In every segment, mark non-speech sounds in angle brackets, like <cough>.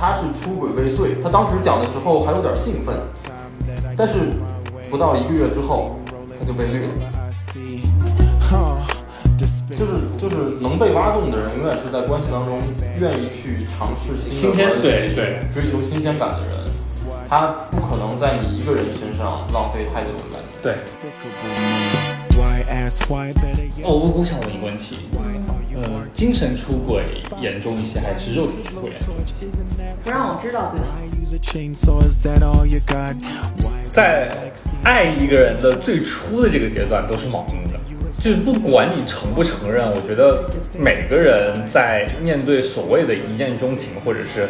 他是出轨未遂，他当时讲的时候还有点兴奋，但是不到一个月之后他就被绿了。就是就是能被挖洞的人，永远是在关系当中愿意去尝试新的关系，对对，追求新鲜感的人，他不可能在你一个人身上浪费太久的感情。对。哦，我我想问一个问题，呃，精神出轨严重一些还是肉体出轨严重一些？不让我知道最好。在爱一个人的最初的这个阶段都是盲目的。就是不管你承不承认，我觉得每个人在面对所谓的一见钟情或者是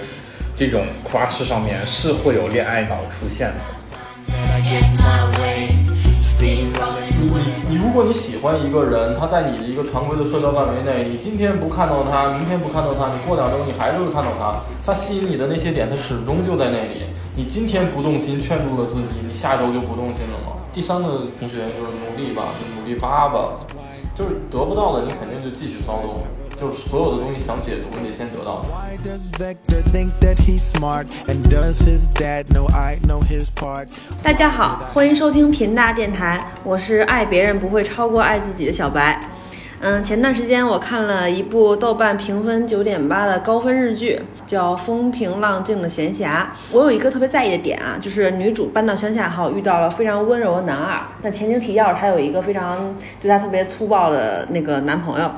这种 crush 上面，是会有恋爱脑出现的。如果你喜欢一个人，他在你的一个常规的社交范围内，你今天不看到他，明天不看到他，你过两周你还是会看到他。他吸引你的那些点，他始终就在那里。你今天不动心，劝住了自己，你下周就不动心了吗？第三个同学就是努力吧，就努力扒吧，就是得不到的，你肯定就继续骚动。就是所有的东西想解读，你得先得到。大家好，欢迎收听频大电台，我是爱别人不会超过爱自己的小白。嗯，前段时间我看了一部豆瓣评分九点八的高分日剧，叫《风平浪静的闲暇》。我有一个特别在意的点啊，就是女主搬到乡下后遇到了非常温柔的男二，但前情提要她有一个非常对她特别粗暴的那个男朋友。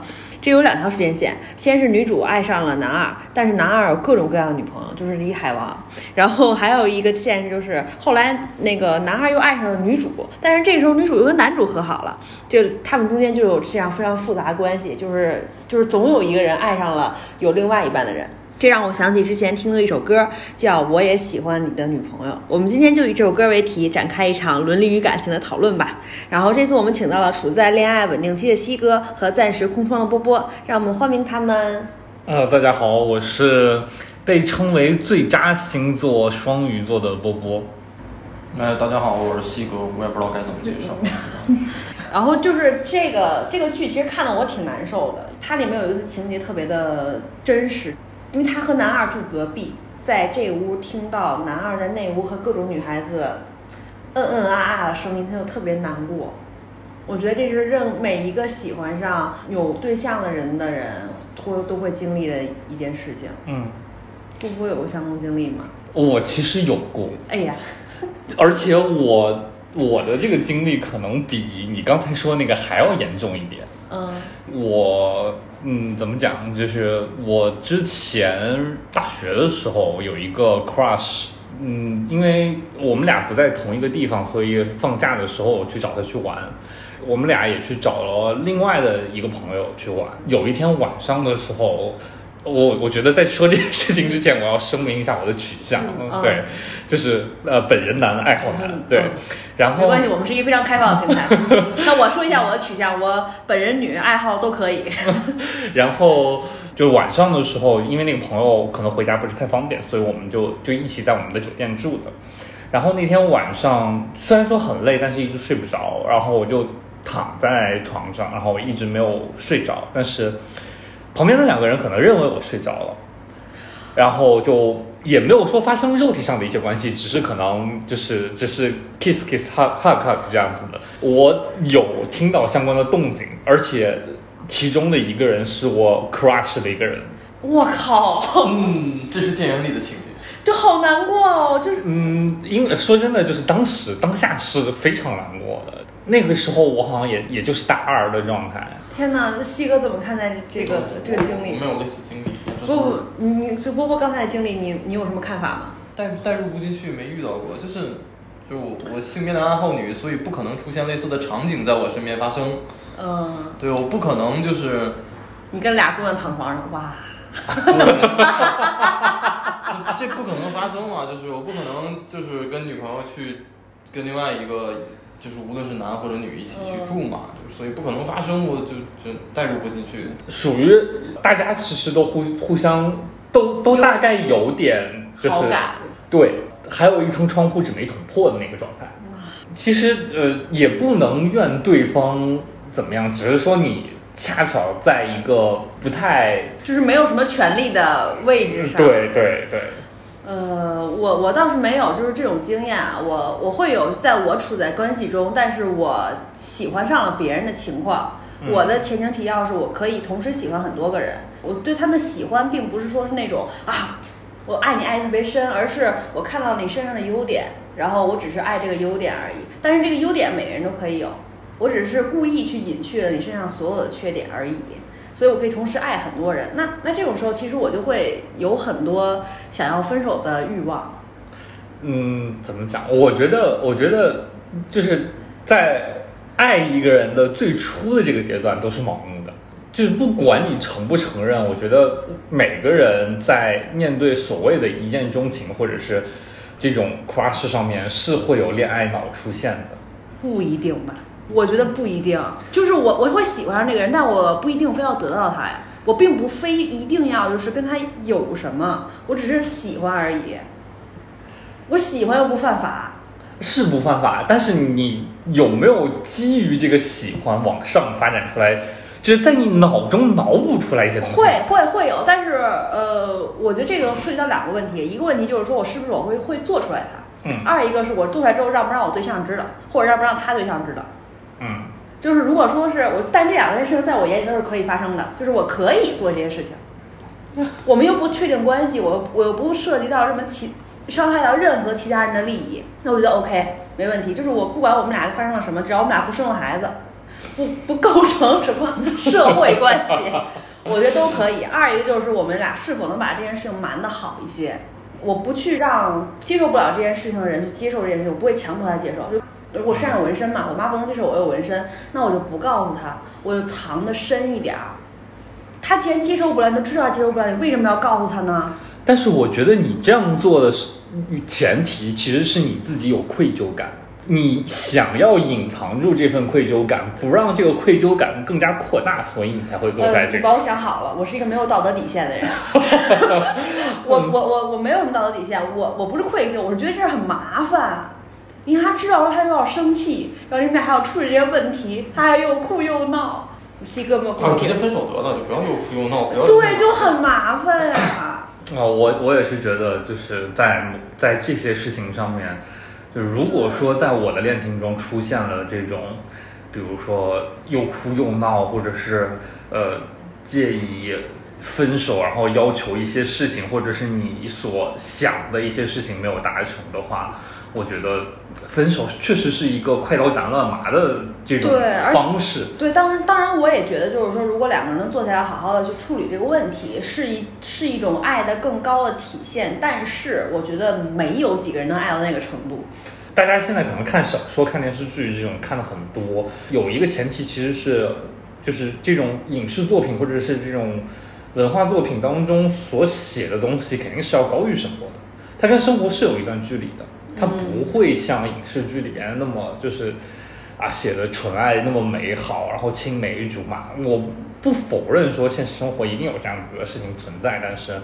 这有两条时间线，先是女主爱上了男二，但是男二有各种各样的女朋友，就是李海王。然后还有一个线就是后来那个男二又爱上了女主，但是这时候女主又跟男主和好了，就他们中间就有这样非常复杂关系，就是就是总有一个人爱上了有另外一半的人。这让我想起之前听的一首歌，叫《我也喜欢你的女朋友》。我们今天就以这首歌为题，展开一场伦理与感情的讨论吧。然后这次我们请到了处在恋爱稳定期的西哥和暂时空窗的波波，让我们欢迎他们。呃，大家好，我是被称为最渣星座双鱼座的波波。哎，大家好，我是西哥，我也不知道该怎么介绍。<laughs> 然后就是这个这个剧，其实看得我挺难受的。它里面有一个情节特别的真实。因为他和男二住隔壁，在这屋听到男二在那屋和各种女孩子嗯嗯啊啊的声音，他就特别难过。我觉得这是任每一个喜欢上有对象的人的人，都都会经历的一件事情。嗯，不不有过相同经历吗？我其实有过。哎呀，而且我我的这个经历可能比你刚才说那个还要严重一点。嗯，我。嗯，怎么讲？就是我之前大学的时候有一个 crush，嗯，因为我们俩不在同一个地方，所以放假的时候我去找他去玩。我们俩也去找了另外的一个朋友去玩。有一天晚上的时候。我我觉得在说这件事情之前，我要声明一下我的取向，对，就是呃本人男爱好男，对，然后没关系，我们是一个非常开放的平台。<laughs> 那我说一下我的取向，我本人女爱好都可以。<laughs> 然后就晚上的时候，因为那个朋友可能回家不是太方便，所以我们就就一起在我们的酒店住的。然后那天晚上虽然说很累，但是一直睡不着，然后我就躺在床上，然后我一直没有睡着，但是。旁边的两个人可能认为我睡着了，然后就也没有说发生肉体上的一些关系，只是可能就是只是 kiss kiss hug hug hug 这样子的。我有听到相关的动静，而且其中的一个人是我 crush 的一个人。我靠！嗯，这是电影里的情节，就好难过哦。就是嗯，因为说真的，就是当时当下是非常难过的。那个时候我好像也也就是大二的状态。天哪，那西哥怎么看待这个这个经历？没有类似经历。不不，你就波波刚才的经历，你你有什么看法吗？代代入不进去，没遇到过，就是就我我性别男爱好女，所以不可能出现类似的场景在我身边发生。嗯。对，我不可能就是。你跟俩姑娘躺床上，哇。<laughs> 这不可能发生嘛？就是我不可能就是跟女朋友去跟另外一个。就是无论是男或者女一起去住嘛，就所以不可能发生，我就就代入不进去。属于大家其实都互互相都都大概有点就是对，还有一层窗户纸没捅破的那个状态。其实呃也不能怨对方怎么样，只是说你恰巧在一个不太就是没有什么权利的位置上。对对对。呃，我我倒是没有，就是这种经验啊。我我会有，在我处在关系中，但是我喜欢上了别人的情况。嗯我的前情提要是我可以同时喜欢很多个人。我对他们喜欢，并不是说是那种啊，我爱你爱得特别深，而是我看到你身上的优点，然后我只是爱这个优点而已。但是这个优点每个人都可以有，我只是故意去隐去了你身上所有的缺点而已。所以我可以同时爱很多人。那那这种时候，其实我就会有很多想要分手的欲望。嗯，怎么讲？我觉得，我觉得就是在爱一个人的最初的这个阶段都是盲目的，就是不管你承不承认，我觉得每个人在面对所谓的一见钟情或者是这种 crush 上面是会有恋爱脑出现的。不一定吧？我觉得不一定。就是我我会喜欢上这个人，但我不一定非要得到他呀。我并不非一定要就是跟他有什么，我只是喜欢而已。我喜欢又不犯法。是不犯法，但是你有没有基于这个喜欢往上发展出来，就是在你脑中脑补出来一些东西？会会会有，但是呃，我觉得这个涉及到两个问题，一个问题就是说我是不是我会会做出来它，嗯二一个是我做出来之后让不让我对象知道，或者让不让他对象知道。嗯，就是如果说是我，但这两件事情在我眼里都是可以发生的，就是我可以做这些事情，我们又不确定关系，我我又不涉及到什么其伤害到任何其他人的利益，那我觉得 OK 没问题。就是我不管我们俩发生了什么，只要我们俩不生了孩子，不不构成什么社会关系，<laughs> 我觉得都可以。二一个就是我们俩是否能把这件事情瞒得好一些，我不去让接受不了这件事情的人去接受这件事情，我不会强迫他接受。就如果身上有纹身嘛，我妈不能接受我有纹身，那我就不告诉她，我就藏的深一点儿。他既然接受不了，你就知道他接受不了，你为什么要告诉她呢？但是我觉得你这样做的是前提，其实是你自己有愧疚感，你想要隐藏住这份愧疚感，不让这个愧疚感更加扩大，所以你才会做出来呃，这个。你把我想好了，我是一个没有道德底线的人。<laughs> 我我我我没有什么道德底线，我我不是愧疚，我是觉得这事很麻烦。你看他知道了，他又要生气，然后你们俩还要处理这些问题，他还又哭又闹。西哥有没有啊，共情？直接分手得了，就不要又哭又闹，不要对，就很麻烦啊。啊、我我也是觉得，就是在在这些事情上面，就是如果说在我的恋情中出现了这种，比如说又哭又闹，或者是呃介意分手，然后要求一些事情，或者是你所想的一些事情没有达成的话，我觉得分手确实是一个快刀斩乱麻的这种方式。对，当然，当然，我也觉得，就是说，如果两个人能坐下来好好的去处理这个问题，是一是一种爱的更高的体现。但是，我觉得没有几个人能爱到那个程度。大家现在可能看小说、看电视剧这种看的很多，有一个前提其实是，就是这种影视作品或者是这种文化作品当中所写的东西，肯定是要高于生活的，它跟生活是有一段距离的，它不会像影视剧里边那么就是啊写的纯爱那么美好，然后青梅竹马。我不否认说现实生活一定有这样子的事情存在，但是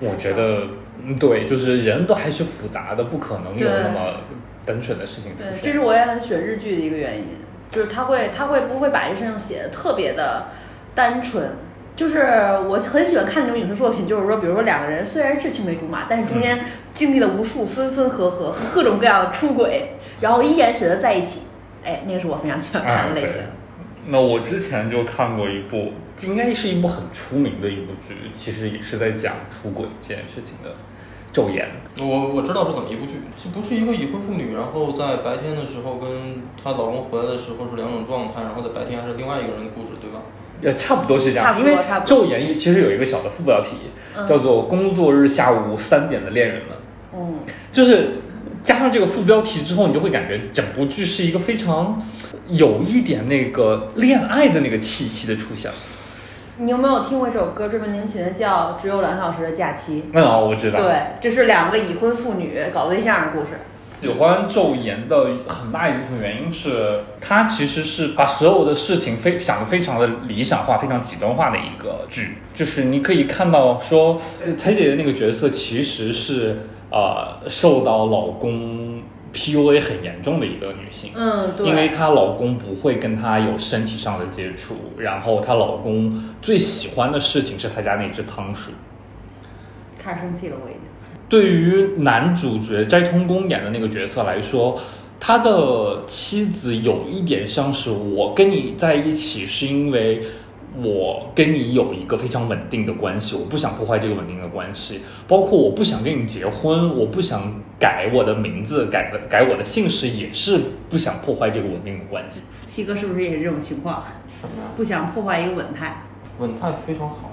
我觉得，嗯对，就是人都还是复杂的，不可能有那么单纯的事情出对，现。这是我也很喜欢日剧的一个原因，就是他会他会不会把这事情写的特别的单纯。就是我很喜欢看这种影视作品，就是说，比如说两个人虽然是青梅竹马，但是中间经历了无数分分合合和各种各样的出轨，然后依然选择在一起。哎，那个是我非常喜欢看的类型。啊那我之前就看过一部，应该是一部很出名的一部剧，其实也是在讲出轨这件事情的，《昼颜》。我我知道是怎么一部剧，是不是一个已婚妇女，然后在白天的时候跟她老公回来的时候是两种状态，然后在白天还是另外一个人的故事，对吧？呃，差不多是这样，差不多因为《昼颜》其实有一个小的副标题，嗯叫做“工作日下午三点的恋人们”，嗯，就是加上这个副标题之后，你就会感觉整部剧是一个非常有一点那个恋爱的那个气息的出现。你有没有听过一首歌，专门听琴的叫《只有两小时的假期》？嗯，我知道。对，这是两个已婚妇女搞对象的故事。喜欢《昼颜》的很大一部分原因是，它其实是把所有的事情非想的非常的理想化、非常极端化的一个剧。就是你可以看到说，呃彩姐的那个角色其实是呃受到老公 PUA 很严重的一个女性。嗯，对。因为她老公不会跟她有身体上的接触，然后她老公最喜欢的事情是她家那只仓鼠。开始生气了，我已经。对于男主角斋藤工演的那个角色来说，他的妻子有一点像是我跟你在一起是因为。我跟你有一个非常稳定的关系，我不想破坏这个稳定的关系，包括我不想跟你结婚，我不想改我的名字，改的改我的姓氏，也是不想破坏这个稳定的关系。西哥是不是也是这种情况？不想破坏一个稳态。稳态非常好，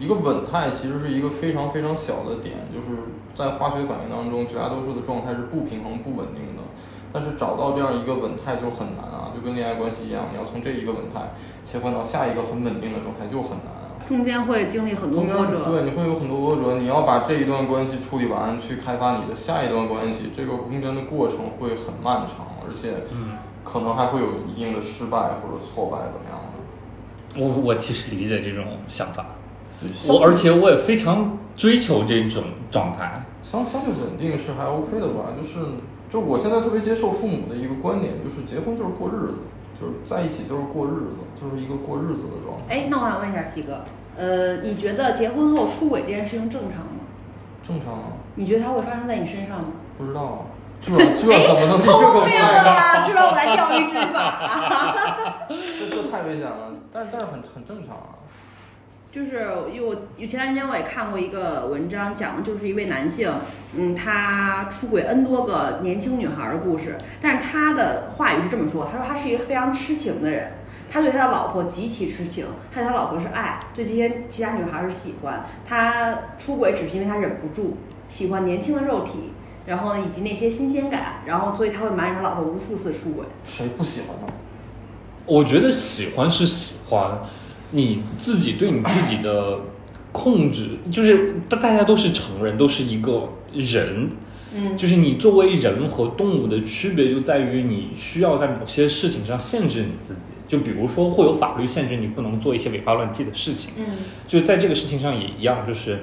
一个稳态其实是一个非常非常小的点，就是在化学反应当中，绝大多数的状态是不平衡、不稳定的。但是找到这样一个稳态就很难啊，就跟恋爱关系一样，你要从这一个稳态切换到下一个很稳定的状态就很难啊。中间会经历很多波折。对，你会有很多波折，你要把这一段关系处理完，去开发你的下一段关系，这个中间的过程会很漫长，而且可能还会有一定的失败或者挫败怎么样的。我我其实理解这种想法，我而且我也非常追求这种状态。相相对稳定是还 OK 的吧，就是。就我现在特别接受父母的一个观点，就是结婚就是过日子，就是在一起就是过日子，就是一个过日子的状态。哎，那我想问一下西哥，呃，你觉得结婚后出轨这件事情正常吗？正常啊。你觉得它会发生在你身上吗？不知道啊，这这怎么能这个明了吧？<laughs> 知道我来钓鱼执法。这这太危险了，但是但是很很正常啊。就是因为我前段时间我也看过一个文章，讲的就是一位男性，嗯，他出轨 N 多个年轻女孩的故事。但是他的话语是这么说，他说他是一个非常痴情的人，他对他的老婆极其痴情，他对他老婆是爱，对这些其他女孩是喜欢。他出轨只是因为他忍不住喜欢年轻的肉体，然后以及那些新鲜感，然后所以他会瞒着他老婆无数次出轨。谁不喜欢呢？我觉得喜欢是喜欢。你自己对你自己的控制，就是大大家都是成人，都是一个人，嗯，就是你作为人和动物的区别就在于你需要在某些事情上限制你自己，就比如说会有法律限制你不能做一些违法乱纪的事情，嗯，就在这个事情上也一样，就是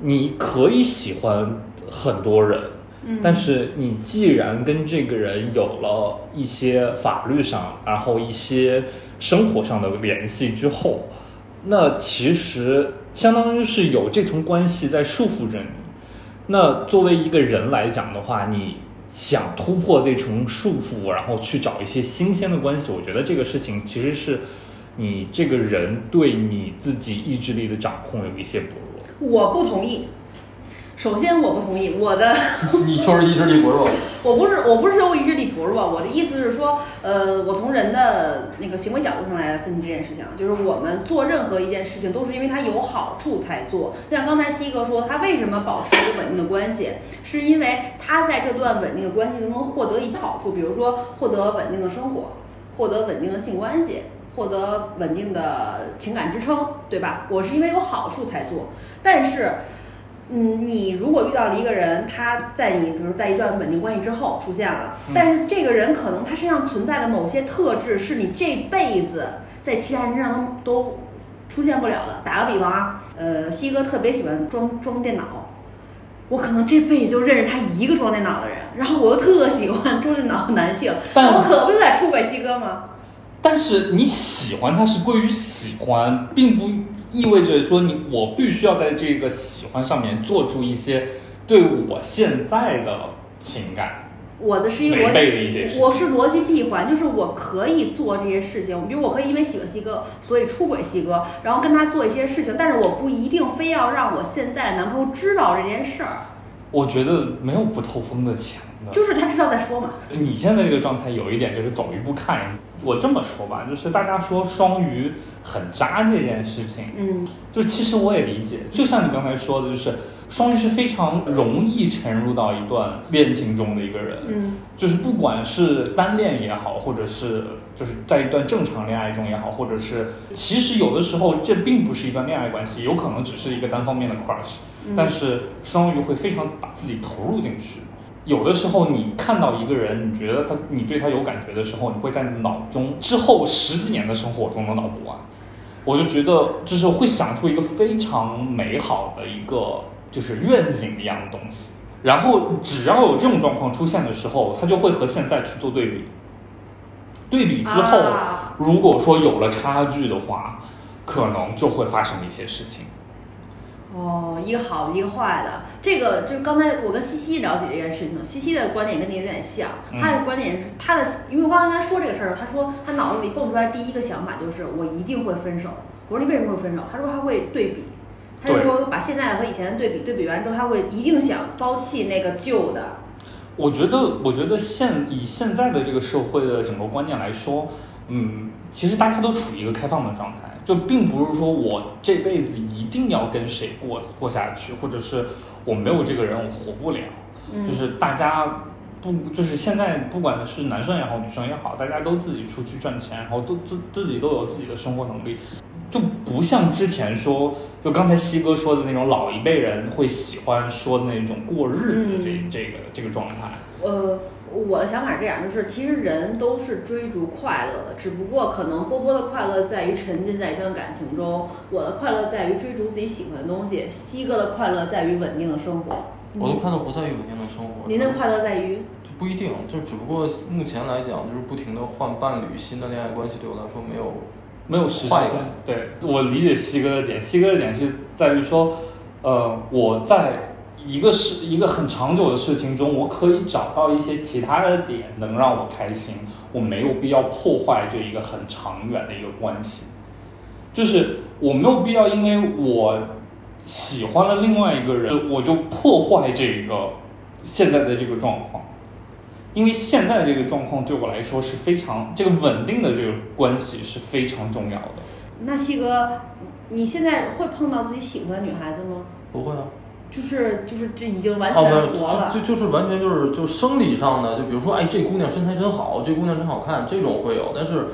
你可以喜欢很多人，嗯，但是你既然跟这个人有了一些法律上，然后一些。生活上的联系之后，那其实相当于是有这层关系在束缚着你。那作为一个人来讲的话，你想突破这层束缚，然后去找一些新鲜的关系，我觉得这个事情其实是你这个人对你自己意志力的掌控有一些薄弱。我不同意。首先，我不同意我的。<laughs> 你就是意志力薄弱。我不是，我不是说我意志力薄弱，我的意思是说，呃，我从人的那个行为角度上来分析这件事情，就是我们做任何一件事情都是因为它有好处才做。像刚才西哥说，他为什么保持一个稳定的关系，是因为他在这段稳定的关系中获得一些好处，比如说获得稳定的生活，获得稳定的性关系，获得稳定的情感支撑，对吧？我是因为有好处才做，但是。嗯，你如果遇到了一个人，他在你比如在一段稳定关系之后出现了，但是这个人可能他身上存在的某些特质是你这辈子在其他人身上都都出现不了的。打个比方啊，呃，西哥特别喜欢装装电脑，我可能这辈子就认识他一个装电脑的人，然后我又特喜欢装电脑的男性，我可不就在出轨西哥吗？但是你喜欢他是归于喜欢，并不。意味着说你我必须要在这个喜欢上面做出一些对我现在的情感，我的是一个逻辑，我是逻辑闭环，就是我可以做这些事情，比如我可以因为喜欢西哥，所以出轨西哥，然后跟他做一些事情，但是我不一定非要让我现在的男朋友知道这件事儿。我觉得没有不透风的墙的，就是他知道再说嘛。你现在这个状态有一点就是走一步看一步。我这么说吧，就是大家说双鱼很渣这件事情，嗯，就其实我也理解。就像你刚才说的，就是双鱼是非常容易沉入到一段恋情中的一个人，嗯，就是不管是单恋也好，或者是就是在一段正常恋爱中也好，或者是其实有的时候这并不是一段恋爱关系，有可能只是一个单方面的 crush，但是双鱼会非常把自己投入进去。有的时候，你看到一个人，你觉得他，你对他有感觉的时候，你会在脑中之后十几年的生活中都脑补完。我就觉得，就是会想出一个非常美好的一个就是愿景一样的东西。然后，只要有这种状况出现的时候，他就会和现在去做对比。对比之后，如果说有了差距的话，可能就会发生一些事情。哦，一个好的，一个坏的。这个就是刚才我跟西西聊起这件事情，西西的观点跟你有点像。嗯他的观点是他的，因为我刚才说这个事儿，他说他脑子里蹦出来第一个想法就是我一定会分手。我说你为什么会分手？他说他会对比，他就说把现在的和以前的对比，对比完之后他会一定想抛弃那个旧的。我觉得，我觉得现以现在的这个社会的整个观念来说，嗯，其实大家都处于一个开放的状态，就并不是说我这辈子一定要跟谁过过下去，或者是我没有这个人我活不了，嗯。就是大家不就是现在不管是男生也好，女生也好，大家都自己出去赚钱，然后都自自己都有自己的生活能力，就不像之前说，就刚才西哥说的那种老一辈人会喜欢说的那种过日子这、嗯这个这个状态。呃，我的想法是这样，就是其实人都是追逐快乐的，只不过可能波波的快乐在于沉浸在一段感情中，我的快乐在于追逐自己喜欢的东西，西哥的快乐在于稳定的生活。我的快乐不在于稳定的生活，您的快乐在于，就不一定，就只不过目前来讲，就是不停的换伴侣，新的恋爱关系对我来说没有没有实质性。对我理解西哥的点，西哥的点是在于说，呃，我在一个是一个很长久的事情中，我可以找到一些其他的点能让我开心，我没有必要破坏这一个很长远的一个关系，就是我没有必要因为我喜欢了另外一个人，我就破坏这个现在的这个状况。因为现在这个状况对我来说是非常这个稳定的这个关系是非常重要的。那西哥，你现在会碰到自己喜欢的女孩子吗？不会啊。就是就是这已经完全佛了。就就就是完全就是就生理上的，就比如说，哎，这姑娘身材真好，这姑娘真好看，这种会有，但是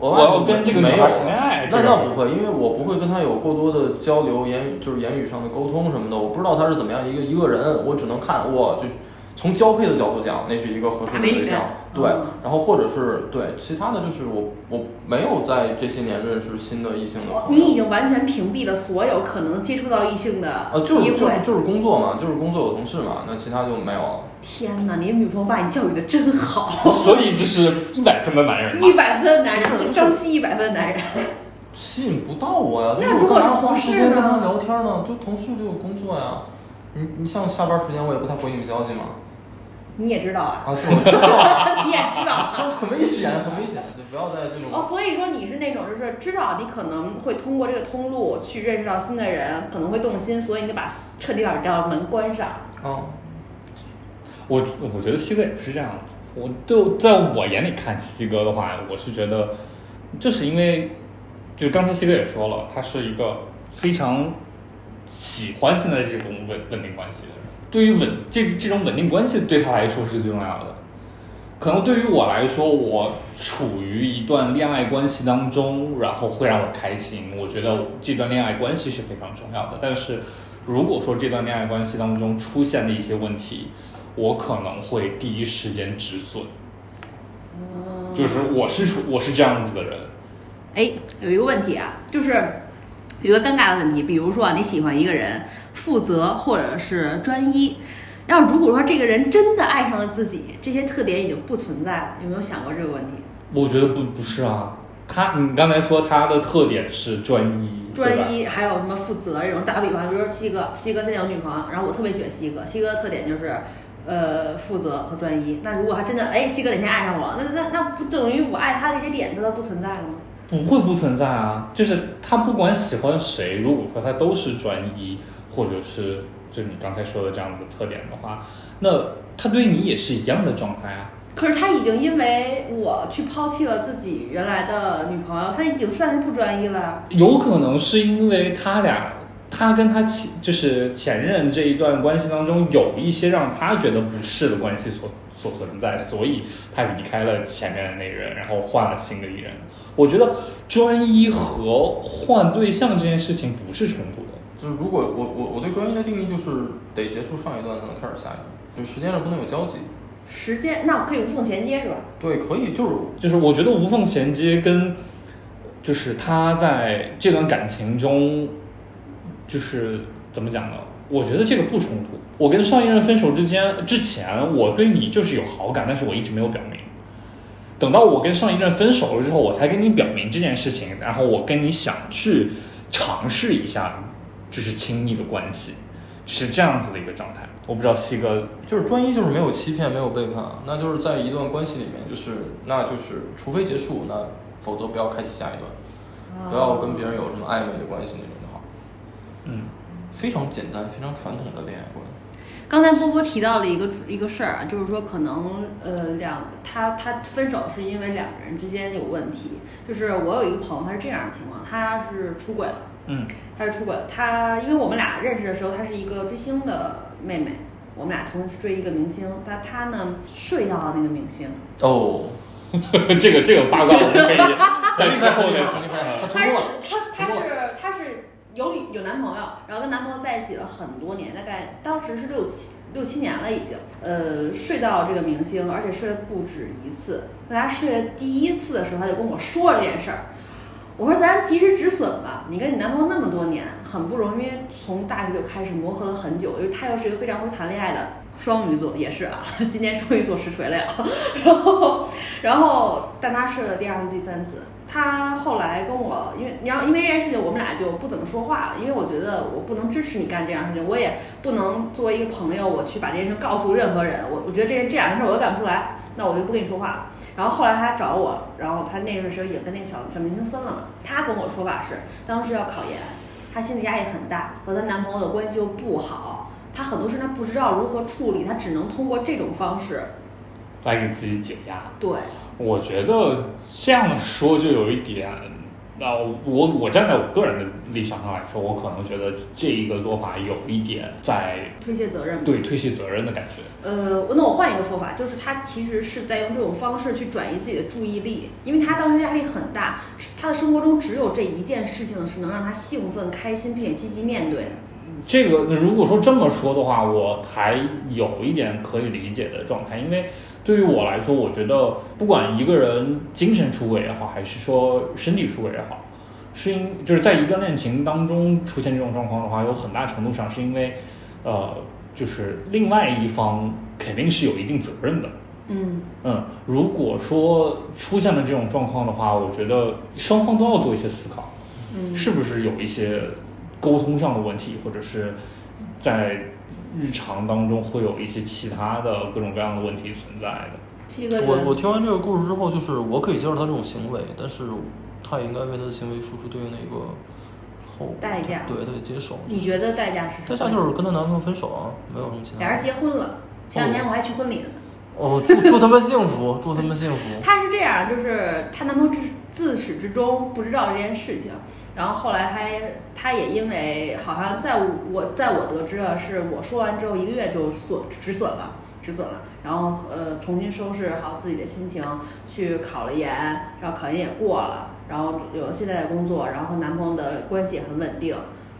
额外我要跟这个女没有孩谈恋爱，那这个那不会，因为我不会跟她有过多的交流，言语就是言语上的沟通什么的，我不知道她是怎么样一个一个人，我只能看哇，就是从交配的角度讲，那是一个合适的对象，对嗯，然后或者是对其他的就是我我没有在这些年认识新的异性的朋友。你已经完全屏蔽了所有可能接触到异性的啊，就是。就是就是工作嘛，就是工作有同事嘛，那其他就没有了。天哪，你女朋友把你教育的真好，<laughs> 所以这是一百分的男人一。百分的男人，是就张希一百分的男人。<laughs> 吸引不到我呀，那如果我干嘛花是同事时间跟呢他聊天呢？就同事就有工作呀。你你像下班时间我也不太回你们消息嘛。你也知道啊，啊，对，我知道啊，<laughs> 你也知道。<laughs> 很很危险，很危险，就不要在这种。哦，所以说你是那种就是知道你可能会通过这个通路去认识到新的人，可能会动心，所以你把彻底把这道门关上。哦，我我觉得西哥也不是这样子。我就在我眼里看西哥的话，我是觉得，就是因为，就刚才西哥也说了，他是一个非常喜欢现在这种稳稳定关系的人。对于稳这这种稳定关系对他来说是最重要的。可能对于我来说，我处于一段恋爱关系当中，然后会让我开心。我觉得这段恋爱关系是非常重要的。但是如果说这段恋爱关系当中出现的一些问题，我可能会第一时间止损。就是我是处我是这样子的人，哎，有一个问题啊，就是有一个尴尬的问题，比如说，你喜欢一个人，负责或者是专一，要如果说这个人真的爱上了自己，这些特点已经不存在了，有没有想过这个问题？我觉得不不是啊。他你刚才说他的特点是专一，专一，还有什么负责这种？打个比方，比如说西哥，西哥现在有女朋友，然后我特别喜欢西哥，西哥的特点就是，呃，负责和专一。那如果他真的，哎，西哥哪天爱上我了，那那那不等于我爱他的这些点他都不存在了吗？不会不存在啊，就是他不管喜欢谁，如果说他都是专一，或者是就是你刚才说的这样的特点的话，那他对你也是一样的状态啊。可是他已经因为我去抛弃了自己原来的女朋友，他已经算是不专一了。有可能是因为他俩，他跟他前就是前任这一段关系当中有一些让他觉得不适的关系所所存在，所以他离开了前面的那个人，然后换了新的一人。我觉得专一和换对象这件事情不是冲突的。就是如果我我我对专一的定义就是得结束上一段才能开始下一段，就时间上不能有交集。时间那我可以无缝衔接是吧？对，可以，就是就是我觉得无缝衔接跟，就是他在这段感情中，就是怎么讲呢？我觉得这个不冲突。我跟上一任分手之间之前，我对你就是有好感，但是我一直没有表明。等到我跟上一任分手了之后，我才跟你表明这件事情，然后我跟你想去尝试一下，就是亲密的关系，是这样子的一个状态。我不知道西哥就是专一，就是没有欺骗，没有背叛，那就是在一段关系里面，就是那就是除非结束，那否则不要开启下一段，不要跟别人有什么暧昧的关系那种就好。嗯，非常简单，非常传统的恋爱观。刚才波波提到了一个一个事儿啊，就是说可能呃两他他分手是因为两个人之间有问题。就是我有一个朋友，他是这样的情况，他是出轨了，嗯，他是出轨了。他因为我们俩认识的时候，她是一个追星的妹妹，我们俩同时追一个明星，但他呢睡到了那个明星。哦，<laughs> 这个这个八卦我们可以 <laughs> 在之后再说。他他是成功了，他他是他是有有男朋友，然后跟男朋友在一起了很多年，大概当时是六七六七年了已经。呃，睡到这个明星，而且睡了不止一次。在他睡了第一次的时候，他就跟我说了这件事儿。我说咱及时止损吧，你跟你男朋友那么多年，很不容易，从大学就开始磨合了很久，因为他又是一个非常会谈恋爱的双鱼座，也是啊，<laughs> 今年双鱼座实锤了呀。<laughs> 然后，然后，但他睡了第二次、第三次。他后来跟我，因为你要因为这件事情，我们俩就不怎么说话了，因为我觉得我不能支持你干这样事情，我也不能作为一个朋友，我去把这件事告诉任何人。我我觉得这这两件事我都干不出来，那我就不跟你说话了。然后后来他找我，然后他那个时候也跟那个小小明星分了嘛。他跟我说法是，当时要考研，她心理压力很大，和她男朋友的关系又不好，她很多事她不知道如何处理，她只能通过这种方式。来给自己解压。对，我觉得这样说就有一点，那、我我站在我个人的立场上来说，我可能觉得这一个做法有一点在推卸责任。对推卸责任的感觉。呃，那我换一个说法，就是他其实是在用这种方式去转移自己的注意力，因为他当时压力很大，他的生活中只有这一件事情是能让他兴奋、开心并且积极面对的。这个如果说这么说的话，我还有一点可以理解的状态，因为对于我来说，我觉得不管一个人精神出轨也好，还是说身体出轨也好，是因就是在一段恋情当中出现这种状况的话，有很大程度上是因为，呃，就是另外一方肯定是有一定责任的。嗯嗯，如果说出现了这种状况的话，我觉得双方都要做一些思考。嗯，是不是有一些沟通上的问题，或者是在日常当中会有一些其他的各种各样的问题存在的？我我，听完这个故事之后，就是我可以接受他这种行为，但是他也应该为他的行为付出对应的一个后果代价对，他得接受。你觉得代价是什么？代价就是跟她男朋友分手啊，没有什么其他。俩人结婚了，前两天我还去婚礼了呢。哦，祝祝他们幸福，祝他们幸福。<laughs> 他是这样，就是她男朋友自自始至终不知道这件事情，然后后来还，她也因为好像在我在我得知的是，我说完之后一个月就损止损了，止损了，然后呃重新收拾好自己的心情，去考了研，然后考研也过了，然后有了现在的工作，然后和男朋友的关系也很稳定，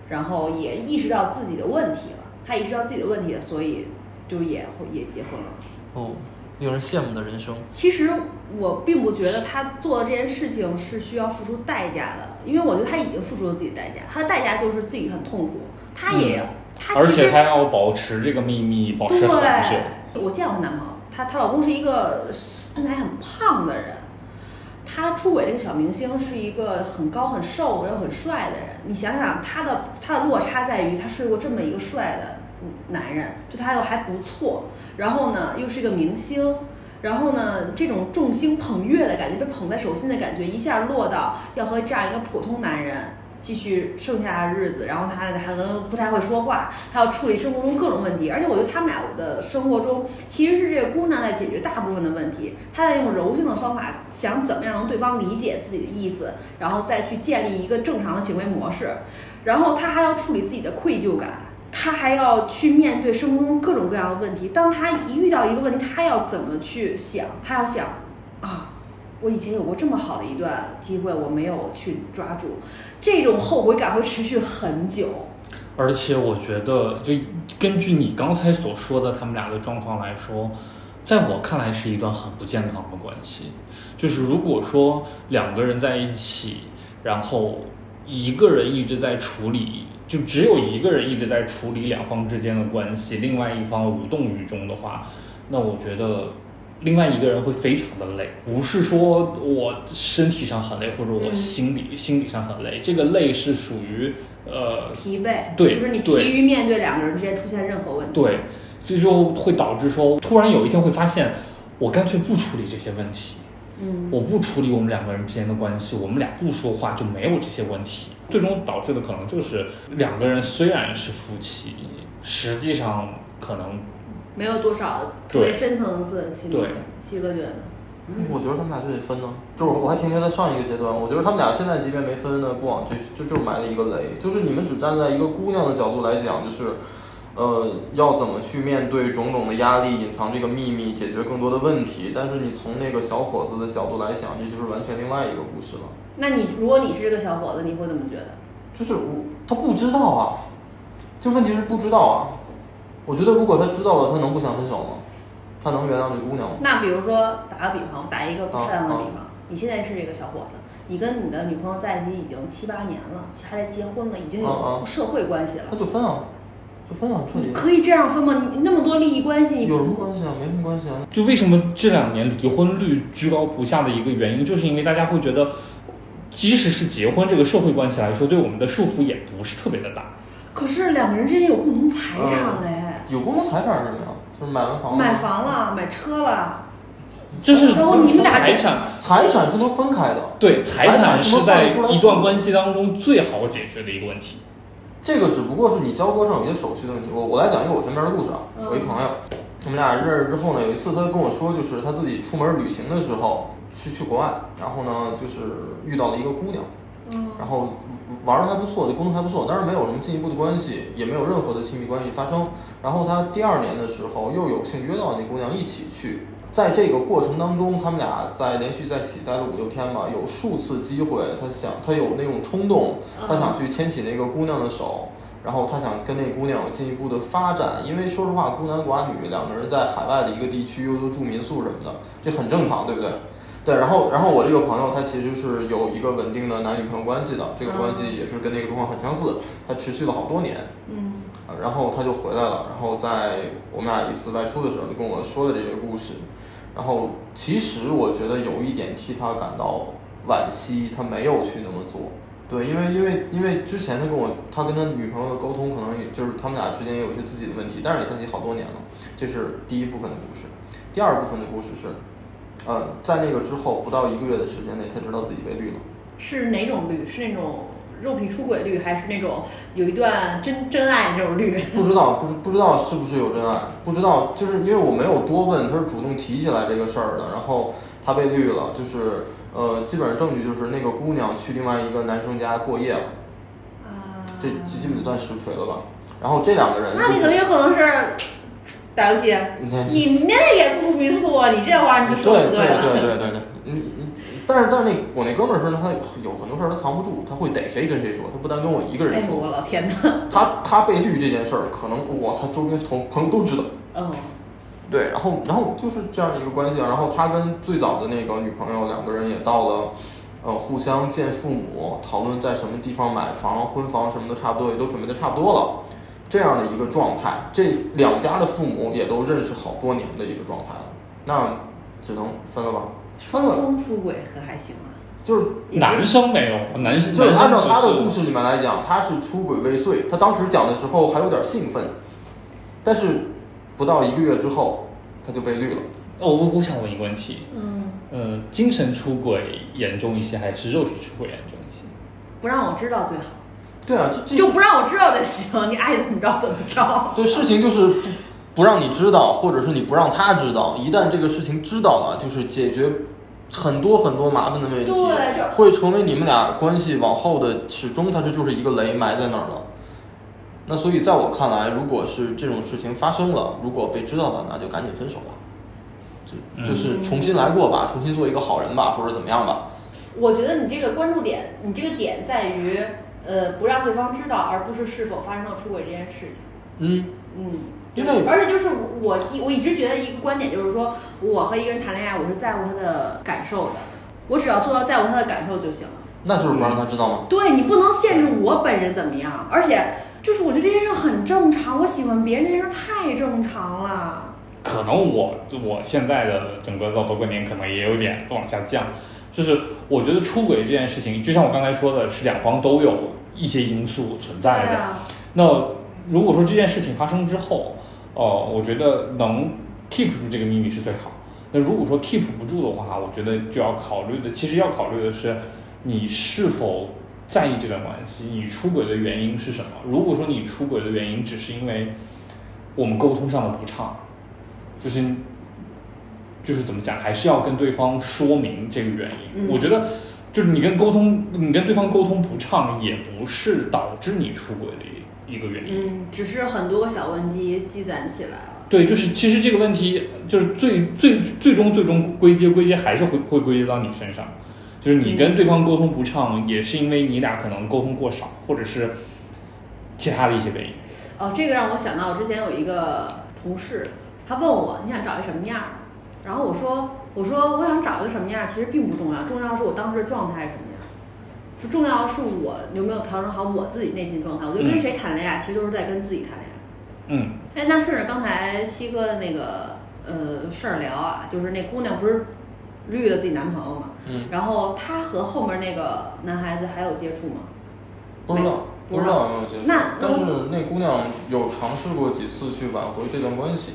然后也意识到自己的问题了，她意识到自己的问题了，所以就也也结婚了。哦，令人羡慕的人生。其实我并不觉得他做的这件事情是需要付出代价的，因为我觉得他已经付出了自己的代价，他的代价就是自己很痛苦，他也、他嗯而且他要保持这个秘密，保持很久。对，我见过她男朋友，她她老公是一个身材很胖的人，他出轨这个小明星是一个很高很瘦又很帅的人。你想想他的他的落差在于他睡过这么一个帅的男人，对他又还不错，然后呢又是一个明星。然后呢，这种众星捧月的感觉，被捧在手心的感觉，一下落到要和这样一个普通男人继续剩下的日子，然后他还能不太会说话，还要处理生活中各种问题。而且我觉得他们俩的生活中，其实是这个姑娘在解决大部分的问题，她在用柔性的方法，想怎么样让对方理解自己的意思，然后再去建立一个正常的行为模式。然后她还要处理自己的愧疚感。她还要去面对生活中各种各样的问题。当他一遇到一个问题，他要怎么去想？他要想啊，我以前有过这么好的一段机会，我没有去抓住，这种后悔感会持续很久。而且我觉得，就根据你刚才所说的他们俩的状况来说，在我看来是一段很不健康的关系。就是如果说两个人在一起，然后一个人一直在处理，就只有一个人一直在处理两方之间的关系，另外一方无动于衷的话，那我觉得另外一个人会非常的累，不是说我身体上很累，或者我嗯。心理、心理上很累，这个累是属于呃，疲惫，对就是你对疲于面对两个人之间出现任何问题。对，这就会导致说，突然有一天会发现，我干脆不处理这些问题，嗯，我不处理我们两个人之间的关系，我们俩不说话就没有这些问题，最终导致的可能就是两个人虽然是夫妻，实际上可能没有多少特别深层次的亲密对。西哥觉得，我觉得他们俩就得分呢，就是我还停留在上一个阶段，我觉得他们俩现在即便没分呢，过往这就就是埋了一个雷，就是你们只站在一个姑娘的角度来讲，就是，呃，要怎么去面对种种的压力，隐藏这个秘密，解决更多的问题，但是你从那个小伙子的角度来想，这就是完全另外一个故事了，那你如果你是这个小伙子，你会怎么觉得？就是我他不知道啊，就问题是不知道啊，我觉得如果他知道了，他能不想分手吗？他能原谅这姑娘吗？那比如说打个比方，打一个不恰当的比啊方，你现在是这个小伙子，你跟你的女朋友在一起已经七八年了，还在结婚了，已经啊有啊社会关系了那，就分啊，就分啊，彻底。可以这样分吗？你那么多利益关系，有什么关系啊？没什么关系啊。就为什么这两年离婚率居高不下的一个原因，就是因为大家会觉得，即使是结婚这个社会关系来说，对我们的束缚也不是特别的大。可是两个人之间有共同财产嘞，有共同财产是什么呀？就是买完房子。买房了，买车了，就是然后你们俩财产，财产是能分开的，对财财产产是在一段关系当中最好解决的一个问题。这个只不过是你交割上有一些手续的问题。我我来讲一个我身边的故事啊，嗯我一朋友，我们俩认识之后呢，有一次他跟我说，就是他自己出门旅行的时候去去国外，然后呢就是遇到了一个姑娘，嗯，然后玩的还不错，这沟通还不错，但是没有什么进一步的关系，也没有任何的亲密关系发生。然后他第二年的时候又有幸约到那姑娘一起去，在这个过程当中，他们俩在连续在一起待了五六天吧，有数次机会，他想他有那种冲动，他想去牵起那个姑娘的手。然后他想跟那姑娘有进一步的发展，因为说实话，孤男寡女两个人在海外的一个地区又都住民宿什么的，这很正常，对不对？对，然后然后我这个朋友他其实是有一个稳定的男女朋友关系的，这个关系也是跟那个状况很相似，他持续了好多年，嗯。啊然后他就回来了，然后在我们俩一次外出的时候就跟我说的这个故事，然后其实我觉得有一点替他感到惋惜，他没有去那么做。对，因为因为因为之前他跟我他跟他女朋友的沟通，可能也就是他们俩之间也有些自己的问题，但是也在一起好多年了。这是第一部分的故事，第二部分的故事是，呃，在那个之后不到一个月的时间内，他知道自己被绿了。是哪种绿？是那种肉体出轨率，还是那种有一段真真爱那种率？不知道，不知不知道是不是有真爱，不知道，就是因为我没有多问，他是主动提起来这个事儿的，然后他被绿了，就是呃，基本上证据就是那个姑娘去另外一个男生家过夜了，啊，这这基本就算实锤了吧。然后这两个人、就是，那你怎么有可能是打游戏？你看你那也出出民宿，你这话你就说对对。对对对对，嗯嗯，但是但是那我那哥们儿说呢，他有很多事儿他藏不住，他会逮谁跟谁说，他不单跟我一个人哎呦我说，老天呐，他他被绿这件事儿，可能我他周边同朋友都知道。嗯，对，然后然后就是这样一个关系啊，然后他跟最早的那个女朋友两个人也到了，呃，互相见父母，讨论在什么地方买房、婚房什么的，差不多也都准备的差不多了，这样的一个状态，这两家的父母也都认识好多年的一个状态了，那只能分了吧，分了，双出轨可还行啊？就是男生没有，男生就是按照他的故事里面来讲，他是出轨未遂，他当时讲的时候还有点兴奋，但是不到一个月之后，他就被绿了。哦，我我想问一个问题，嗯，呃，精神出轨严重一些，还是肉体出轨严重一些？不让我知道最好，对啊，这这就不让我知道就行，你爱怎么着怎么着。对事情就是不不让你知道，或者是你不让他知道。一旦这个事情知道了，就是解决很多很多麻烦的问题，会成为你们俩关系往后的始终它是就是一个雷埋在那儿了。那所以在我看来，如果是这种事情发生了，如果被知道了，那就赶紧分手吧，就就是重新来过吧，重新做一个好人吧，或者怎么样吧。我觉得你这个关注点，你这个点在于，呃，不让对方知道，而不是是否发生了出轨这件事情。嗯，嗯，因为而且就是我一我一直觉得一个观点就是说，我和一个人谈恋爱，我是在乎他的感受的，我只要做到在乎他的感受就行了。那就是不让他知道吗？对你不能限制我本人怎么样，而且就是我觉得这件事很正常，我喜欢别人这件事太正常了。可能我我现在的整个道德观念可能也有点往下降，就是我觉得出轨这件事情，就像我刚才说的，是两方都有一些因素存在的。啊，那如果说这件事情发生之后，哦、我觉得能 keep 住这个秘密是最好。那如果说 keep 不住的话，我觉得就要考虑的，其实要考虑的是你是否在意这段关系，你出轨的原因是什么？如果说你出轨的原因只是因为我们沟通上的不畅，就是就是怎么讲，还是要跟对方说明这个原因。嗯我觉得就是你跟沟通，你跟对方沟通不畅，也不是导致你出轨的一一个原因。嗯，只是很多个小问题积攒起来了。对，就是其实这个问题就是最最最终最终归结归结还是会会归结到你身上，就是你跟对方沟通不畅，也是因为你俩可能沟通过少，或者是其他的一些原因。哦，这个让我想到之前有一个同事，他问我你想找一什么样儿，然后我说我说我想找一个什么样儿，其实并不重要，重要的是我当时的状态是什么样儿，就重要的是我有没有调整好我自己内心状态。我觉得跟嗯谁谈恋爱，其实都是在跟自己谈恋爱。嗯哎，那顺着刚才西哥的那个呃事儿聊啊，就是那姑娘不是绿了自己男朋友嘛，嗯，然后她和后面那个男孩子还有接触吗？不知道，不知道道有没有接触。那那但是那姑娘有尝试过几次去挽回这段关系，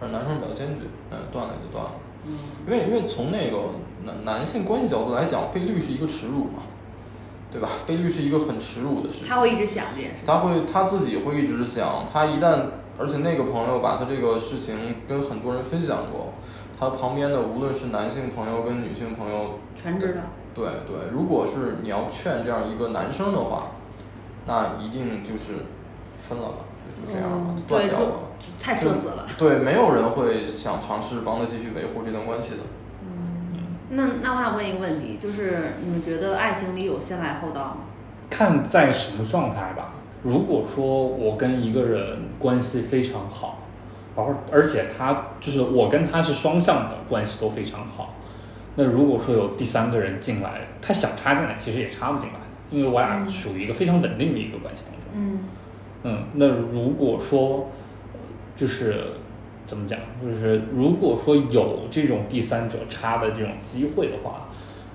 但是男生比较坚决，嗯，断了就断了。嗯因为因为从那个男男性关系角度来讲，被绿是一个耻辱嘛，对吧？被绿是一个很耻辱的事情。他会一直想这件事。他会他自己会一直想，他一旦而且那个朋友把他这个事情跟很多人分享过，他旁边的无论是男性朋友跟女性朋友，全知道。对对，如果是你要劝这样一个男生的话，那一定就是分了吧，就这样吧，嗯，对，就断掉了。太社死了。对，没有人会想尝试帮他继续维护这段关系的。嗯，那那我想问一个问题，就是你们觉得爱情里有先来后到吗？看在什么状态吧。如果说我跟一个人关系非常好，然后而且他就是我跟他是双向的关系都非常好，那如果说有第三个人进来，他想插进来，其实也插不进来，因为我俩嗯属于一个非常稳定的一个关系当中。嗯嗯，那如果说就是怎么讲，就是如果说有这种第三者插的这种机会的话，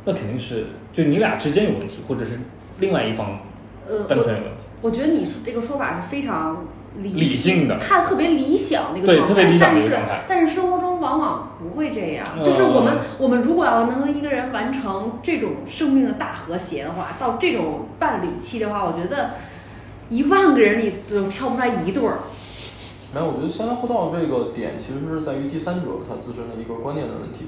那肯定是就你俩之间有问题，或者是另外一方呃，单我纯有问题。我觉得你这个说法是非常理理性的看特别理想的一个对状态，特别理想的一个状态但是生活中往往不会这样，嗯就是我们我们如果要能和一个人完成这种生命的大和谐的话，到这种伴侣期的话，我觉得一万个人里都挑不出来一对儿。没有，我觉得先来后到这个点其实是在于第三者他自身的一个观念的问题。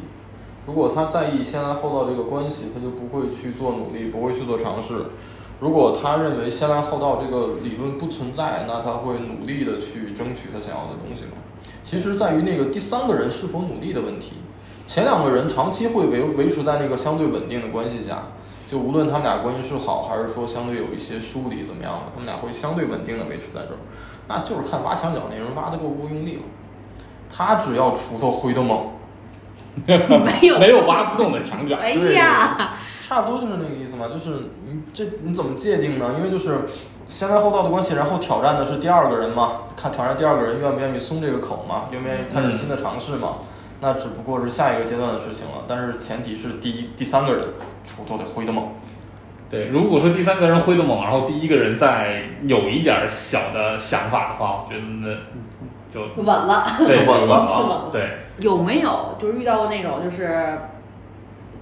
如果他在意先来后到这个关系，他就不会去做努力，不会去做尝试。如果他认为先来后到这个理论不存在，那他会努力的去争取他想要的东西吗？其实在于那个第三个人是否努力的问题。前两个人长期会维维持在那个相对稳定的关系下，就无论他们俩关系是好，还是说相对有一些疏离怎么样的，他们俩会相对稳定的维持在这儿。那就是看挖墙脚那人挖的够不够用力了。他只要锄头挥得猛，<laughs> 没有没有挖不动的墙角。哎呀，差不多就是那个意思嘛。就是你这你怎么界定呢？因为就是先来后到的关系，然后挑战的是第二个人嘛，看挑战第二个人愿不愿意松这个口嘛，愿不愿意开始新的尝试嘛。那只不过是下一个阶段的事情了，但是前提是第一、第三个人锄头得挥得猛。对，如果说第三个人挥得猛，然后第一个人再有一点儿小的想法的话，我觉得那就稳了。对 <laughs> 就稳了就稳了对，有没有就是遇到过那种就是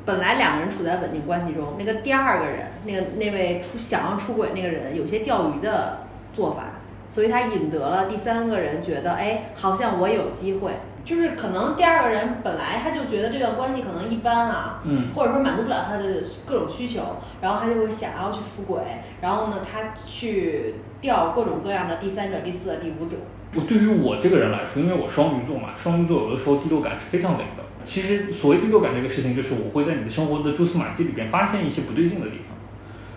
本来两个人处在稳定关系中，那个第二个人，那个那位出想要出轨那个人有些钓鱼的做法，所以他引得了第三个人觉得，哎，好像我有机会。就是可能第二个人本来他就觉得这段关系可能一般啊，嗯，或者说满足不了他的各种需求，然后他就会想要去出轨，然后呢，他去钓各种各样的第三者、第四者、第五者。我对于我这个人来说，因为我双鱼座嘛，双鱼座有的时候第六感是非常灵的。其实所谓第六感这个事情，就是我会在你的生活的蛛丝马迹里边发现一些不对劲的地方。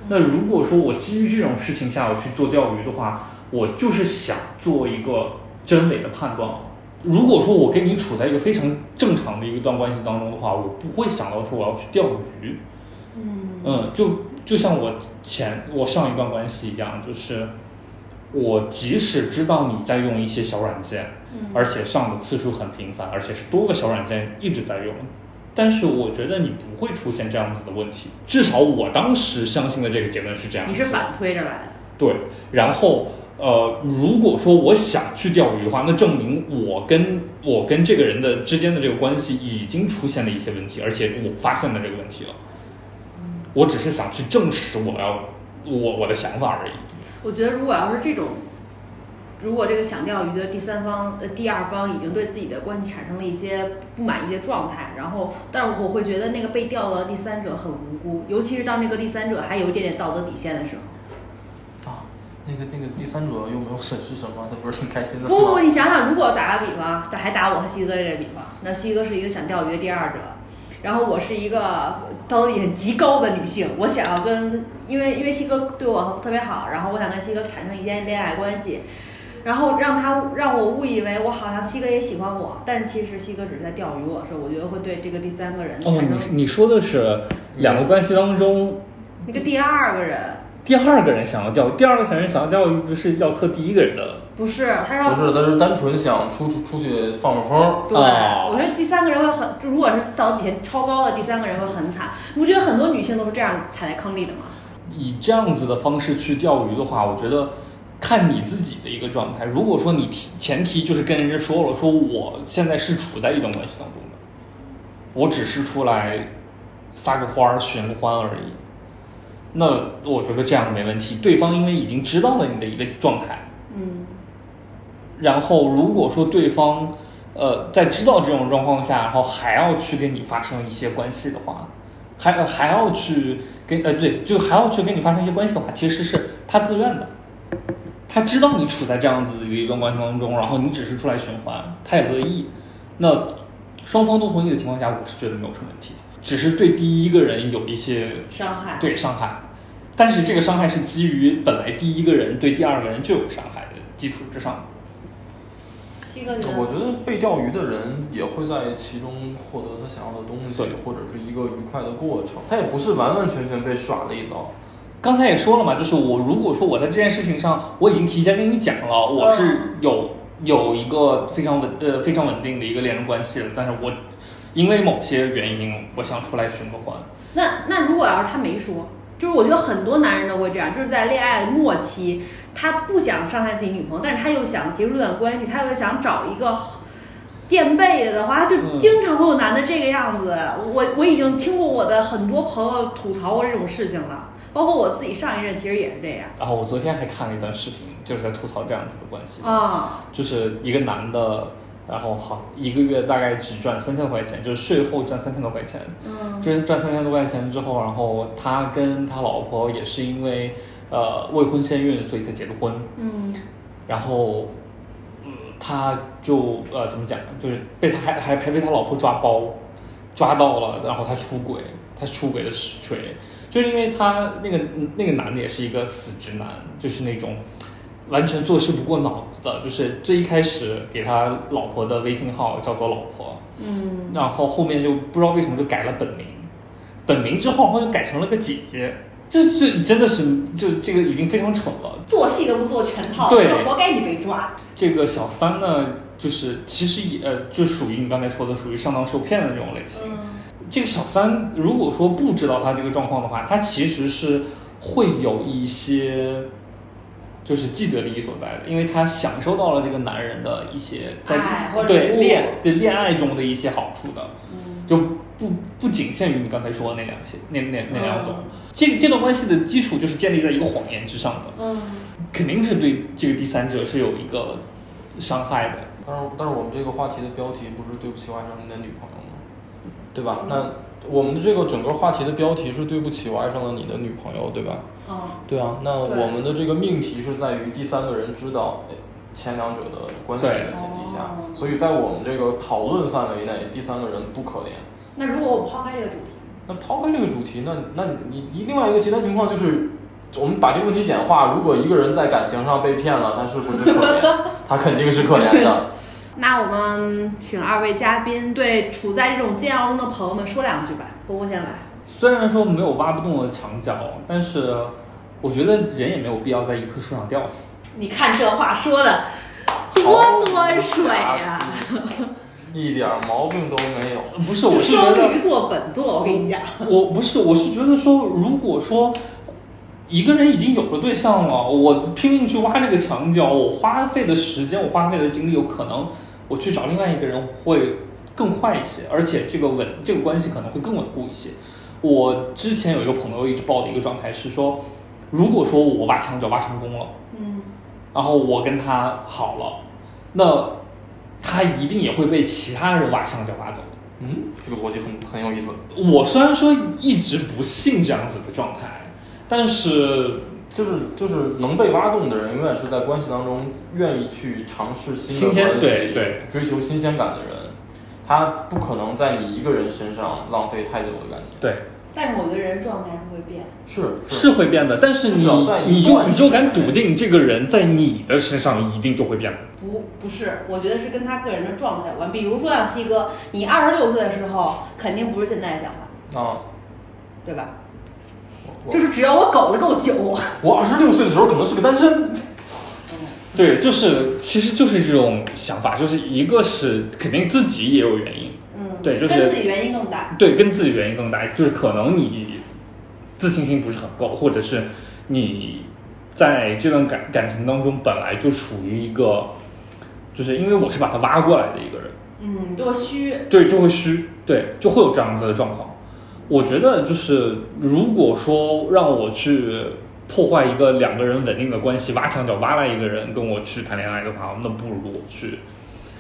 那如果说我基于这种事情下我去做钓鱼的话，我就是想做一个真伪的判断。如果说我跟你处在一个非常正常的一段关系当中的话，我不会想到说我要去钓鱼。嗯嗯，就就像我前我上一段关系一样，就是我即使知道你在用一些小软件，嗯而且上的次数很频繁，而且是多个小软件一直在用，但是我觉得你不会出现这样子的问题，至少我当时相信的这个结论是这样。你是反推着来的。对，然后呃，如果说我想去钓鱼的话，那证明我跟我跟这个人的之间的这个关系已经出现了一些问题，而且我发现了这个问题了。我只是想去证实我要我我的想法而已。我觉得如果要是这种，如果这个想钓鱼的第三方呃第二方已经对自己的关系产生了一些不满意的状态，然后，但是我会觉得那个被钓的第三者很无辜，尤其是当那个第三者还有一点点道德底线的时候。啊，那个那个第三者又没有损失什么，他不是挺开心的不不，吗？你想想，如果打个比方，打还打我和西哥这个比方，那西哥是一个想钓鱼的第二者，然后我是一个道德底线极高的女性，我想要跟，因为因为西哥对我特别好，然后我想跟西哥产生一些恋爱关系，然后让他让我误以为我好像西哥也喜欢我，但是其实西哥只是在钓鱼我是，我觉得会对这个第三个人产哦，生你你说的是两个关系当中那个第二个人，第二个人想要钓鱼，第二个想人想要钓鱼，不是要测第一个人的。不是他让不是，他是单纯想出出出去放放风。对，哦我觉得第三个人会很，就如果是道德底线超高的第三个人会很惨。你不觉得很多女性都是这样踩在坑里的吗？以这样子的方式去钓鱼的话，我觉得看你自己的一个状态。如果说你提前提就是跟人家说了，说我现在是处在一段关系当中的，我只是出来撒个欢儿、寻个欢而已，那我觉得这样没问题。对方因为已经知道了你的一个状态，嗯，然后如果说对方呃在知道这种状况下，然后还要去跟你发生一些关系的话，还还要去跟呃对，就还要去跟你发生一些关系的话，其实是他自愿的，他知道你处在这样子的一段关系当中，然后你只是出来循环，他也乐意，那双方都同意的情况下，我是觉得没有什么问题，只是对第一个人有一些伤害。对伤害，但是这个伤害是基于本来第一个人对第二个人就有伤害的基础之上。我觉得被钓鱼的人也会在其中获得他想要的东西对，或者是一个愉快的过程。他也不是完完全全被耍了一遭。刚才也说了嘛，就是我如果说我在这件事情上，我已经提前跟你讲了，我是有有一个非常稳呃非常稳定的一个恋人关系了，但是我因为某些原因，我想出来寻个欢。那那如果要是他没说，就是我觉得很多男人都会这样，就是在恋爱末期，他不想伤害自己女朋友，但是他又想结束这段关系，他又想找一个垫背的的话，他就嗯经常会有男的这个样子。我我已经听过我的很多朋友吐槽过这种事情了，包括我自己上一任其实也是这样然后我昨天还看了一段视频，就是在吐槽这样子的关系，啊。就是一个男的，然后好一个月大概只赚三千块钱，就是税后赚三千多块钱。嗯赚赚三千多块钱之后，然后他跟他老婆也是因为呃未婚先孕，所以才结的婚。嗯然后，嗯，他就呃怎么讲？就是被他还还还被他老婆抓包，抓到了，然后他出轨，他出轨的实锤，就是因为他那个那个男的也是一个死直男，就是那种完全做事不过脑子的，就是最一开始给他老婆的微信号叫做老婆，嗯，然后后面就不知道为什么就改了本名，本名之后然后就改成了个姐姐，就是这真的是就这个已经非常蠢了。做戏都不做全套，对活该你被抓。这个小三呢，就是其实也呃，就属于你刚才说的，属于上当受骗的这种类型。嗯这个小三如果说不知道他这个状况的话，他其实是会有一些就是既得利益所在的，因为他享受到了这个男人的一些在对恋对恋爱中的一些好处的。嗯就不不仅限于你刚才说的那两些那那那两种嗯，这这段关系的基础就是建立在一个谎言之上的，嗯，肯定是对这个第三者是有一个伤害的。但是但是我们这个话题的标题不是对不起我爱上你的女朋友吗？对吧？那我们的这个整个话题的标题是对不起我爱上了你的女朋友，对吧？哦，对啊，那我们的这个命题是在于第三个人知道呃前两者的关系的前提下哦，所以在我们这个讨论范围内，第三个人不可怜。那如果我们抛开这个主题，那抛开这个主题，那那你你另外一个其他情况就是，我们把这个问题简化，如果一个人在感情上被骗了，他是不是可怜？<laughs> 他肯定是可怜的。<laughs> 那我们请二位嘉宾对处在这种煎熬中的朋友们说两句吧。波波先来。虽然说没有挖不动的墙角，但是我觉得人也没有必要在一棵树上吊死。你看这话说的多端水呀、一点毛病都没有。不是，我是觉双得鱼座本座，我跟你讲，我不是，我是觉得说，如果说一个人已经有了对象了，我拼命去挖这个墙角，我花费的时间，我花费的精力，有可能我去找另外一个人会更快一些，而且这个稳这个关系可能会更稳固一些。我之前有一个朋友一直抱的一个状态是说，如果说我挖墙脚挖成功了，嗯，然后我跟他好了，那他一定也会被其他人挖墙脚挖走的。嗯，这个逻辑很很有意思。我虽然说一直不信这样子的状态，但是就是就是能被挖动的人，永远是在关系当中愿意去尝试新新鲜的关系，对对追求新鲜感的人，他不可能在你一个人身上浪费太久的感情。对但是我觉得人状态是会变，是是。会变的，但是你你就你就敢笃定这个人在你的身上一定就会变。的。不不是，我觉得是跟他个人的状态有关。比如说像西哥，你二十六岁的时候，肯定不是现在的想法，啊，对吧？就是只要我苟得够久，我二十六岁的时候可能是个单身，对，就是其实就是这种想法，就是一个是肯定自己也有原因，嗯，对就是跟自己原因更大。对，跟自己原因更大，就是可能你自信心不是很够，或者是你在这段感感情当中本来就处于一个，就是因为我是把他挖过来的一个人，嗯，多虚。对，就会虚，对，就会有这样子的状况。我觉得就是，如果说让我去破坏一个两个人稳定的关系，挖墙脚挖来一个人跟我去谈恋爱的话，那不如我去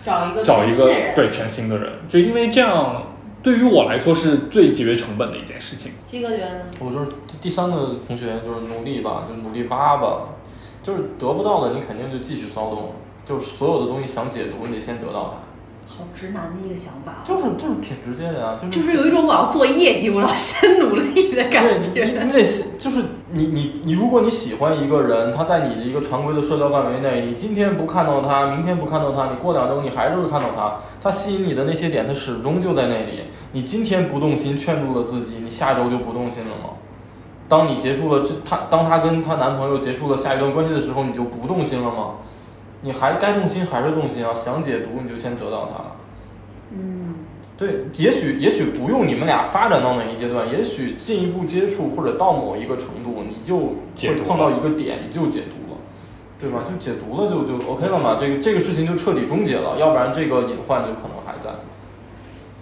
找一个找一个。对全新的人，就因为这样对于我来说是最节约成本的一件事情。西哥觉得呢？我就是第三个同学，就是努力吧，就努力挖吧，就是得不到的你肯定就继续骚动，就是所有的东西想解读，你得先得到它，好直男的一个想法啊，就是就是挺直接的呀，就是就是有一种我要做业绩，我要先努力的感对你觉。你得喜就是你你你，如果你喜欢一个人，他在你的一个常规的社交范围内，你今天不看到他，明天不看到他，你过两周你还是会看到他，他吸引你的那些点，他始终就在那里。你今天不动心，劝住了自己，你下周就不动心了吗？当你结束了这他，当他跟她男朋友结束了下一段关系的时候，你就不动心了吗？你还该动心还是动心啊？想解读你就先得到它。嗯，对，也许也许不用你们俩发展到哪一阶段，也许进一步接触或者到某一个程度，你就会碰到一个点，你就解读了，对吧？就解读了就就 OK 了嘛，这个这个事情就彻底终结了，要不然这个隐患就可能还在。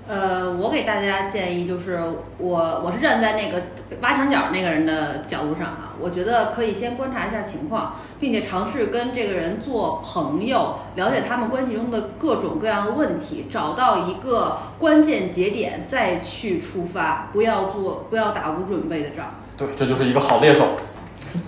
呃，我给大家建议就是，我我是站在那个挖墙脚那个人的角度上哈，我觉得可以先观察一下情况，并且尝试跟这个人做朋友，了解他们关系中的各种各样的问题，找到一个关键节点再去出发，不要做不要打无准备的仗。对，这就是一个好猎手。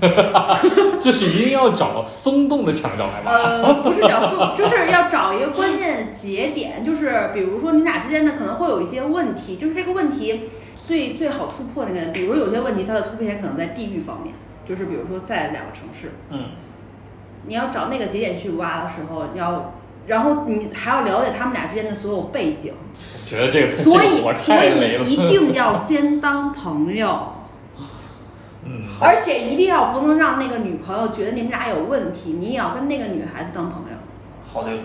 <laughs> 就是一定要找松动的墙角来吧。呃，不是找松，<laughs> 就是要找一个关键节点，就是比如说你俩之间的可能会有一些问题，就是这个问题最最好突破那个人，比如有些问题它的突破点可能在地域方面，就是比如说在两个城市，嗯，你要找那个节点去挖的时候，要。然后你还要了解他们俩之间的所有背景，觉得这个所以 <laughs> 所。以一定要先当朋友，嗯，而且一定要不能让那个女朋友觉得你们俩有问题，你也要跟那个女孩子当朋友。好猎手。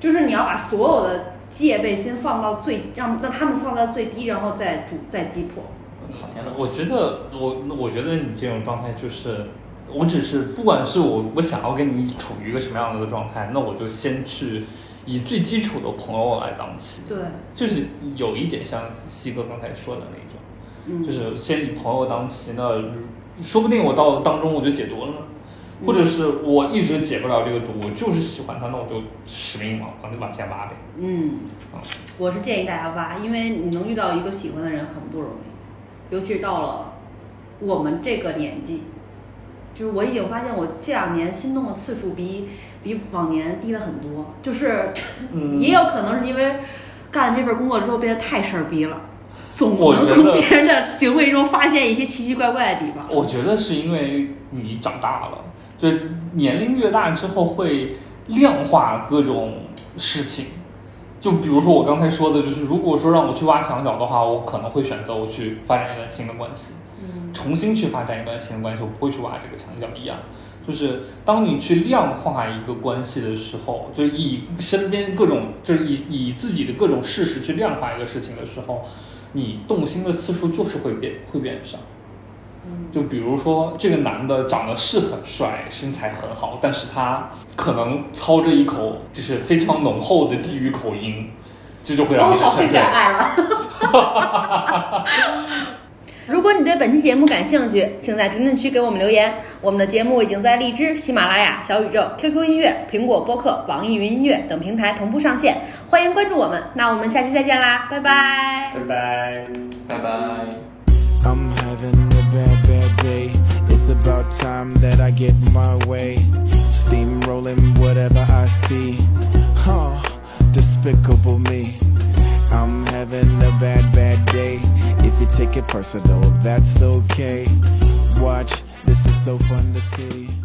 就是你要把所有的戒备先放到最，让让他们放到最低，然后再主再击破。我操天哪！我觉得我我觉得你这种状态就是，我只是不管是我我想要跟你处于一个什么样的状态，那我就先去以最基础的朋友来当起，对，就是有一点像西哥刚才说的那种，嗯，就是先以朋友当期，那说不定我到当中我就解毒了呢。或者是我一直解不了这个毒，我就是喜欢他，那我就使命往往往前挖呗。嗯，我是建议大家挖，因为你能遇到一个喜欢的人很不容易，尤其是到了我们这个年纪，就是我已经发现我这两年心动的次数比比往年低了很多，就是嗯。也有可能是因为干了这份工作之后变得太事儿逼了，总能我从别人的行为中发现一些奇奇怪怪的地方。我觉得是因为你长大了，就年龄越大之后会量化各种事情。就比如说我刚才说的，就是如果说让我去挖墙角的话，我可能会选择我去发展一段新的关系，嗯重新去发展一段新的关系，我不会去挖这个墙角一样。就是当你去量化一个关系的时候，就以身边各种，就是以以自己的各种事实去量化一个事情的时候，你动心的次数就是会变会变少。就比如说这个男的长得是很帅，身材很好，但是他可能操着一口就是非常浓厚的地域口音，这就会让我你产生好性感爱了。<laughs> 如果你对本期节目感兴趣，请在评论区给我们留言。我们的节目已经在荔枝、喜马拉雅、小宇宙、QQ 音乐、苹果播客、网易云音乐等平台同步上线，欢迎关注我们。那我们下期再见啦，拜拜。拜拜。拜拜。I'm having a bad, bad day. It's about time that I get my way. Steamrolling whatever I see. Huh, despicable me. Having a bad, bad day. If you take it personal, that's okay. Watch, this is so fun to see.